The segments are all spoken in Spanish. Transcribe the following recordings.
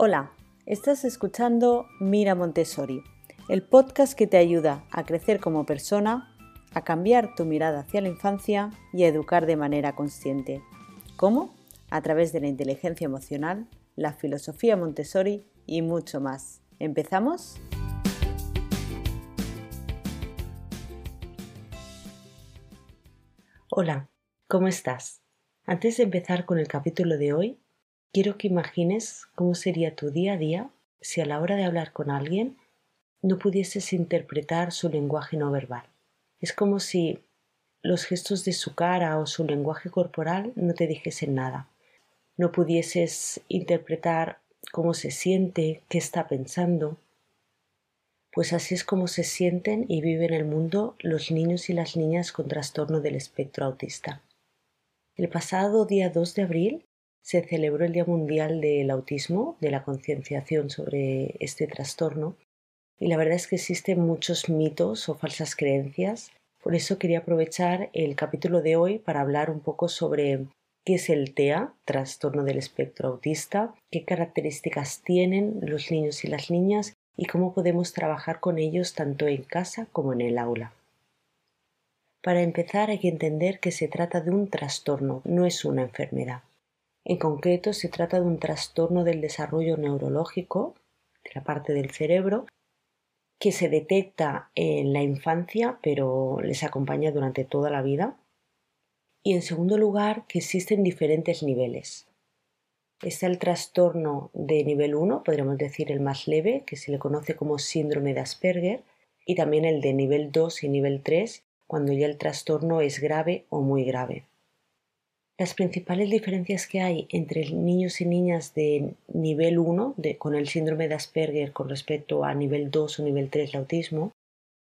Hola, estás escuchando Mira Montessori, el podcast que te ayuda a crecer como persona, a cambiar tu mirada hacia la infancia y a educar de manera consciente. ¿Cómo? A través de la inteligencia emocional, la filosofía Montessori y mucho más. ¿Empezamos? Hola, ¿cómo estás? Antes de empezar con el capítulo de hoy, Quiero que imagines cómo sería tu día a día si a la hora de hablar con alguien no pudieses interpretar su lenguaje no verbal. Es como si los gestos de su cara o su lenguaje corporal no te dijesen nada. No pudieses interpretar cómo se siente, qué está pensando. Pues así es como se sienten y viven el mundo los niños y las niñas con trastorno del espectro autista. El pasado día 2 de abril se celebró el Día Mundial del Autismo, de la concienciación sobre este trastorno, y la verdad es que existen muchos mitos o falsas creencias. Por eso quería aprovechar el capítulo de hoy para hablar un poco sobre qué es el TEA, trastorno del espectro autista, qué características tienen los niños y las niñas y cómo podemos trabajar con ellos tanto en casa como en el aula. Para empezar hay que entender que se trata de un trastorno, no es una enfermedad. En concreto, se trata de un trastorno del desarrollo neurológico de la parte del cerebro que se detecta en la infancia, pero les acompaña durante toda la vida. Y en segundo lugar, que existen diferentes niveles. Está el trastorno de nivel 1, podríamos decir el más leve, que se le conoce como síndrome de Asperger, y también el de nivel 2 y nivel 3, cuando ya el trastorno es grave o muy grave. Las principales diferencias que hay entre niños y niñas de nivel 1 con el síndrome de Asperger con respecto a nivel 2 o nivel 3 de autismo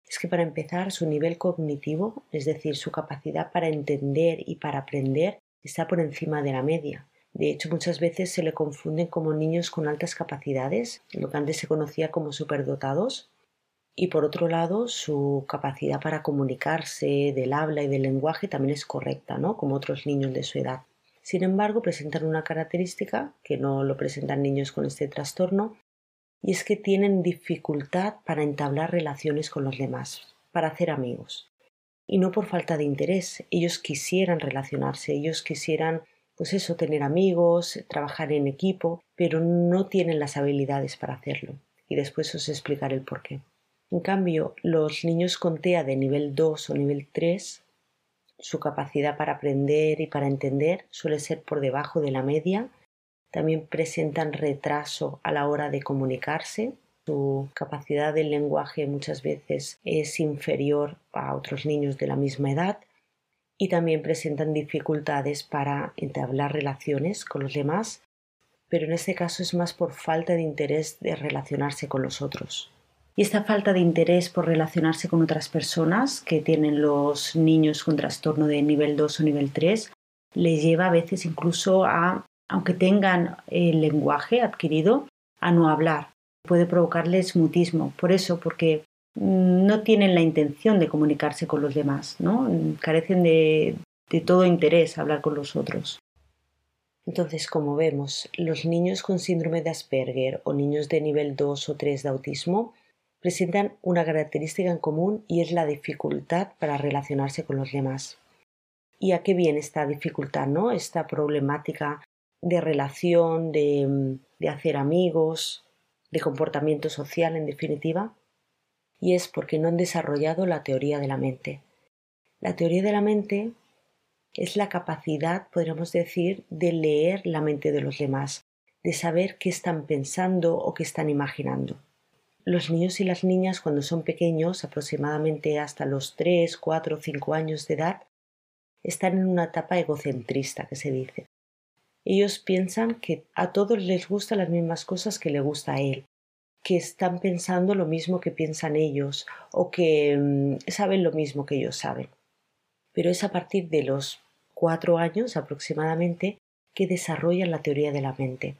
es que para empezar su nivel cognitivo, es decir, su capacidad para entender y para aprender, está por encima de la media. De hecho, muchas veces se le confunden como niños con altas capacidades, lo que antes se conocía como superdotados, y por otro lado su capacidad para comunicarse del habla y del lenguaje también es correcta, ¿no? Como otros niños de su edad. Sin embargo, presentan una característica que no lo presentan niños con este trastorno y es que tienen dificultad para entablar relaciones con los demás, para hacer amigos. Y no por falta de interés, ellos quisieran relacionarse, ellos quisieran pues eso, tener amigos, trabajar en equipo, pero no tienen las habilidades para hacerlo. Y después os explicaré el por qué. En cambio, los niños con TEA de nivel 2 o nivel 3, su capacidad para aprender y para entender suele ser por debajo de la media. También presentan retraso a la hora de comunicarse. Su capacidad del lenguaje muchas veces es inferior a otros niños de la misma edad y también presentan dificultades para entablar relaciones con los demás, pero en este caso es más por falta de interés de relacionarse con los otros. Y esta falta de interés por relacionarse con otras personas que tienen los niños con trastorno de nivel 2 o nivel 3 les lleva a veces incluso a, aunque tengan el lenguaje adquirido, a no hablar. Puede provocarles mutismo. Por eso, porque no tienen la intención de comunicarse con los demás, ¿no? Carecen de, de todo interés hablar con los otros. Entonces, como vemos, los niños con síndrome de Asperger o niños de nivel 2 o 3 de autismo presentan una característica en común y es la dificultad para relacionarse con los demás. ¿Y a qué viene esta dificultad, no? Esta problemática de relación, de, de hacer amigos, de comportamiento social, en definitiva. Y es porque no han desarrollado la teoría de la mente. La teoría de la mente es la capacidad, podríamos decir, de leer la mente de los demás, de saber qué están pensando o qué están imaginando los niños y las niñas cuando son pequeños, aproximadamente hasta los 3, 4 o 5 años de edad, están en una etapa egocentrista que se dice. Ellos piensan que a todos les gustan las mismas cosas que le gusta a él, que están pensando lo mismo que piensan ellos o que mm, saben lo mismo que ellos saben. Pero es a partir de los cuatro años aproximadamente que desarrollan la teoría de la mente.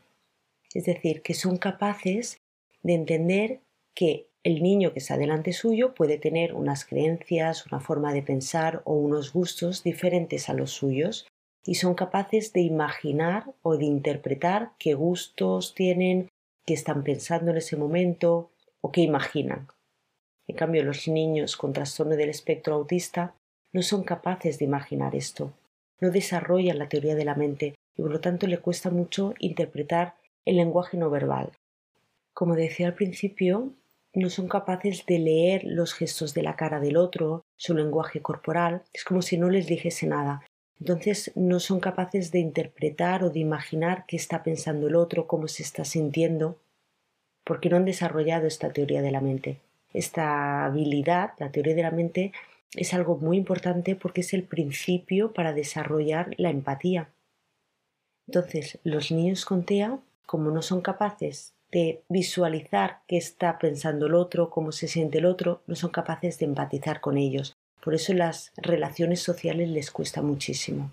Es decir, que son capaces de entender que el niño que está delante suyo puede tener unas creencias, una forma de pensar o unos gustos diferentes a los suyos y son capaces de imaginar o de interpretar qué gustos tienen, qué están pensando en ese momento o qué imaginan. En cambio, los niños con trastorno del espectro autista no son capaces de imaginar esto, no desarrollan la teoría de la mente y por lo tanto le cuesta mucho interpretar el lenguaje no verbal. Como decía al principio, no son capaces de leer los gestos de la cara del otro, su lenguaje corporal, es como si no les dijese nada. Entonces no son capaces de interpretar o de imaginar qué está pensando el otro, cómo se está sintiendo, porque no han desarrollado esta teoría de la mente. Esta habilidad, la teoría de la mente, es algo muy importante porque es el principio para desarrollar la empatía. Entonces, los niños con TEA, como no son capaces de visualizar qué está pensando el otro, cómo se siente el otro, no son capaces de empatizar con ellos. Por eso las relaciones sociales les cuesta muchísimo.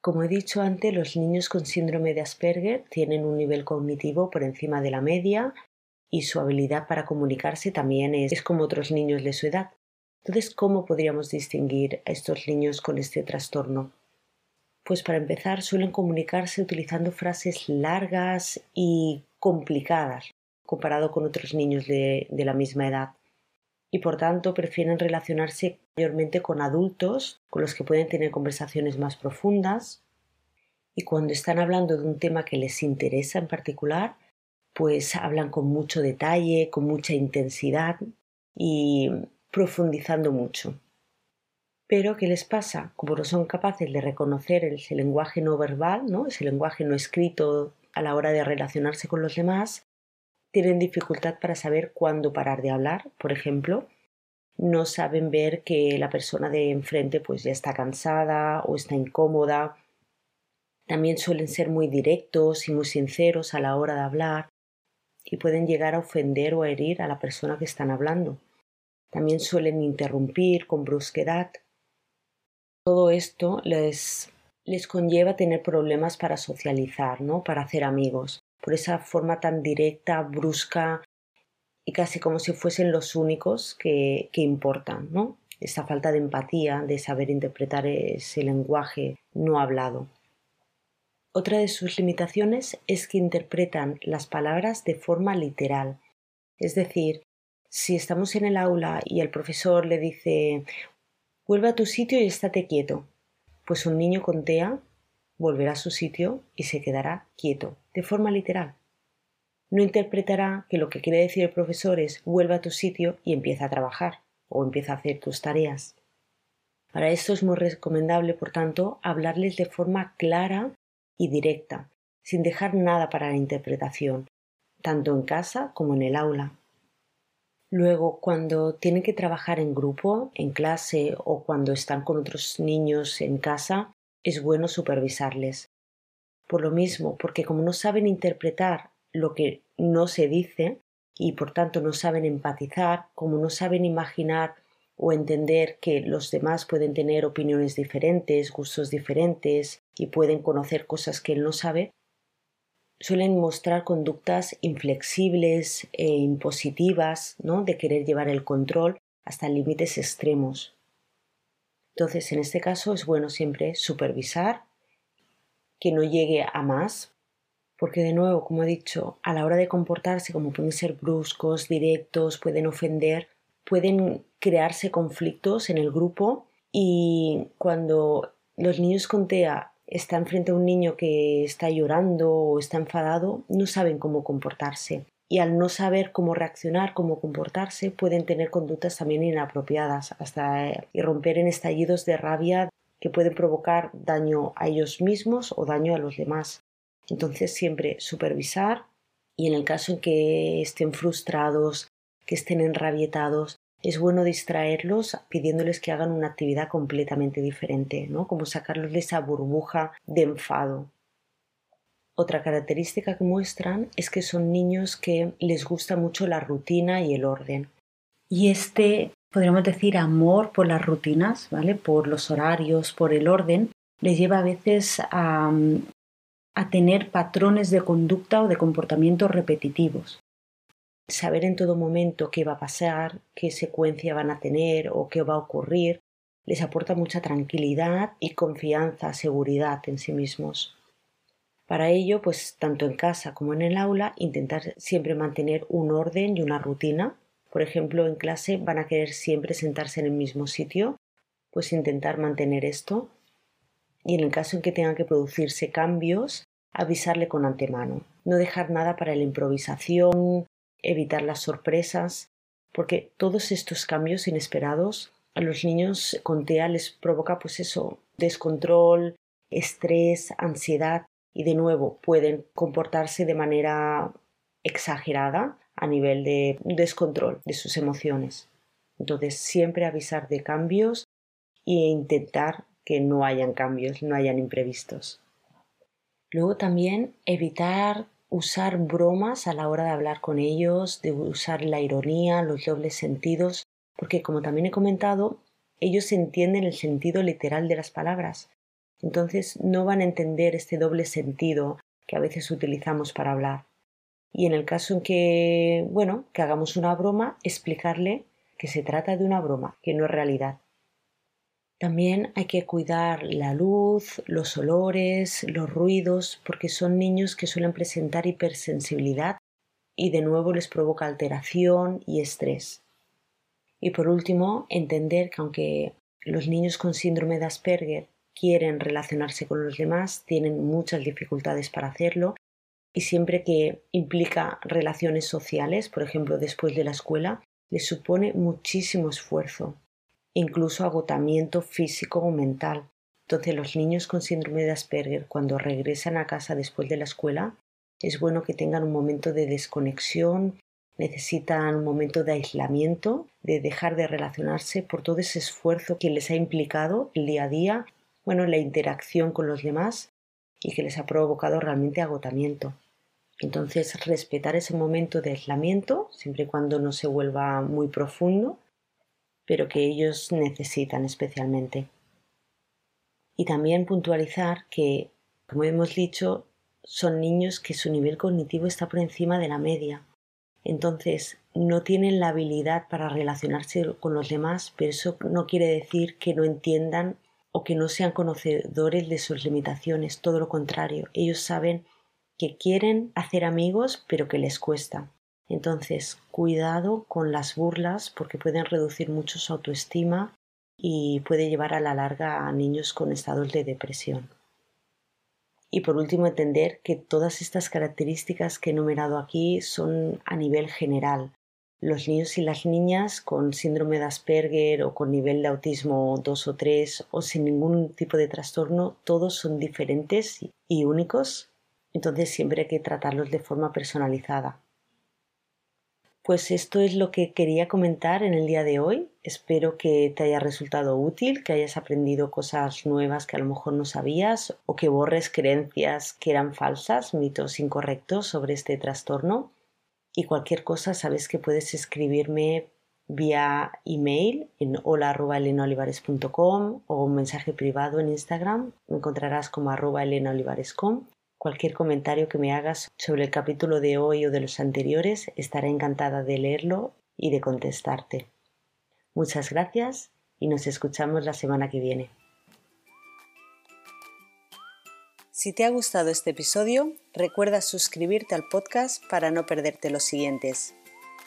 Como he dicho antes, los niños con síndrome de Asperger tienen un nivel cognitivo por encima de la media y su habilidad para comunicarse también es, es como otros niños de su edad. Entonces, ¿cómo podríamos distinguir a estos niños con este trastorno? Pues para empezar suelen comunicarse utilizando frases largas y complicadas comparado con otros niños de, de la misma edad y por tanto prefieren relacionarse mayormente con adultos con los que pueden tener conversaciones más profundas y cuando están hablando de un tema que les interesa en particular pues hablan con mucho detalle, con mucha intensidad y profundizando mucho. Pero, ¿qué les pasa? Como no son capaces de reconocer ese lenguaje no verbal, ¿no? ese lenguaje no escrito a la hora de relacionarse con los demás, tienen dificultad para saber cuándo parar de hablar, por ejemplo. No saben ver que la persona de enfrente pues ya está cansada o está incómoda. También suelen ser muy directos y muy sinceros a la hora de hablar y pueden llegar a ofender o a herir a la persona que están hablando. También suelen interrumpir con brusquedad todo esto les, les conlleva tener problemas para socializar, ¿no? Para hacer amigos. Por esa forma tan directa, brusca y casi como si fuesen los únicos que, importan, ¿no? Esa falta de empatía, de saber interpretar ese lenguaje no hablado. Otra de sus limitaciones es que interpretan las palabras de forma literal. Es decir, si estamos en el aula y el profesor le dice Vuelve a tu sitio y estate quieto. Pues un niño con TEA volverá a su sitio y se quedará quieto, de forma literal. No interpretará que lo que quiere decir el profesor es vuelve a tu sitio y empieza a trabajar o empieza a hacer tus tareas. Para esto es muy recomendable, por tanto, hablarles de forma clara y directa, sin dejar nada para la interpretación, tanto en casa como en el aula. Luego, cuando tienen que trabajar en grupo, en clase o cuando están con otros niños en casa, es bueno supervisarles. Por lo mismo, porque como no saben interpretar lo que no se dice y por tanto no saben empatizar, como no saben imaginar o entender que los demás pueden tener opiniones diferentes, gustos diferentes y pueden conocer cosas que él no sabe, suelen mostrar conductas inflexibles e impositivas, ¿no? de querer llevar el control hasta límites extremos. Entonces, en este caso es bueno siempre supervisar que no llegue a más, porque de nuevo, como he dicho, a la hora de comportarse, como pueden ser bruscos, directos, pueden ofender, pueden crearse conflictos en el grupo y cuando los niños con TEA están frente a un niño que está llorando o está enfadado, no saben cómo comportarse. Y al no saber cómo reaccionar, cómo comportarse, pueden tener conductas también inapropiadas, hasta eh, irromper en estallidos de rabia que pueden provocar daño a ellos mismos o daño a los demás. Entonces siempre supervisar y en el caso en que estén frustrados, que estén enrabietados, es bueno distraerlos pidiéndoles que hagan una actividad completamente diferente, ¿no? Como sacarlos de esa burbuja de enfado. Otra característica que muestran es que son niños que les gusta mucho la rutina y el orden. Y este, podríamos decir, amor por las rutinas, ¿vale? Por los horarios, por el orden, les lleva a veces a, a tener patrones de conducta o de comportamiento repetitivos saber en todo momento qué va a pasar, qué secuencia van a tener o qué va a ocurrir, les aporta mucha tranquilidad y confianza, seguridad en sí mismos. Para ello, pues tanto en casa como en el aula, intentar siempre mantener un orden y una rutina. Por ejemplo, en clase van a querer siempre sentarse en el mismo sitio, pues intentar mantener esto. Y en el caso en que tengan que producirse cambios, avisarle con antemano. No dejar nada para la improvisación, evitar las sorpresas, porque todos estos cambios inesperados a los niños con TEA les provoca pues eso, descontrol, estrés, ansiedad y de nuevo pueden comportarse de manera exagerada a nivel de descontrol de sus emociones. Entonces siempre avisar de cambios e intentar que no hayan cambios, no hayan imprevistos. Luego también evitar usar bromas a la hora de hablar con ellos, de usar la ironía, los dobles sentidos, porque como también he comentado, ellos entienden el sentido literal de las palabras entonces no van a entender este doble sentido que a veces utilizamos para hablar. Y en el caso en que, bueno, que hagamos una broma, explicarle que se trata de una broma, que no es realidad. También hay que cuidar la luz, los olores, los ruidos, porque son niños que suelen presentar hipersensibilidad y de nuevo les provoca alteración y estrés. Y por último, entender que aunque los niños con síndrome de Asperger quieren relacionarse con los demás, tienen muchas dificultades para hacerlo y siempre que implica relaciones sociales, por ejemplo después de la escuela, les supone muchísimo esfuerzo, incluso agotamiento físico o mental. Entonces los niños con síndrome de Asperger cuando regresan a casa después de la escuela es bueno que tengan un momento de desconexión, necesitan un momento de aislamiento, de dejar de relacionarse por todo ese esfuerzo que les ha implicado el día a día bueno, la interacción con los demás y que les ha provocado realmente agotamiento. Entonces, respetar ese momento de aislamiento, siempre y cuando no se vuelva muy profundo, pero que ellos necesitan especialmente. Y también puntualizar que, como hemos dicho, son niños que su nivel cognitivo está por encima de la media. Entonces, no tienen la habilidad para relacionarse con los demás, pero eso no quiere decir que no entiendan o que no sean conocedores de sus limitaciones, todo lo contrario, ellos saben que quieren hacer amigos pero que les cuesta. Entonces, cuidado con las burlas porque pueden reducir mucho su autoestima y puede llevar a la larga a niños con estados de depresión. Y por último, entender que todas estas características que he enumerado aquí son a nivel general, los niños y las niñas con síndrome de Asperger o con nivel de autismo 2 o 3 o sin ningún tipo de trastorno, todos son diferentes y únicos, entonces siempre hay que tratarlos de forma personalizada. Pues esto es lo que quería comentar en el día de hoy. Espero que te haya resultado útil, que hayas aprendido cosas nuevas que a lo mejor no sabías o que borres creencias que eran falsas, mitos incorrectos sobre este trastorno y cualquier cosa sabes que puedes escribirme vía email en hola.elenolivares.com o un mensaje privado en Instagram. Me encontrarás como arroba elenaolivares.com. Cualquier comentario que me hagas sobre el capítulo de hoy o de los anteriores, estaré encantada de leerlo y de contestarte. Muchas gracias y nos escuchamos la semana que viene. Si te ha gustado este episodio, recuerda suscribirte al podcast para no perderte los siguientes.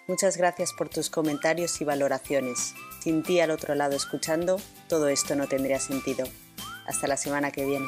Muchas gracias por tus comentarios y valoraciones. Sin ti al otro lado escuchando, todo esto no tendría sentido. Hasta la semana que viene.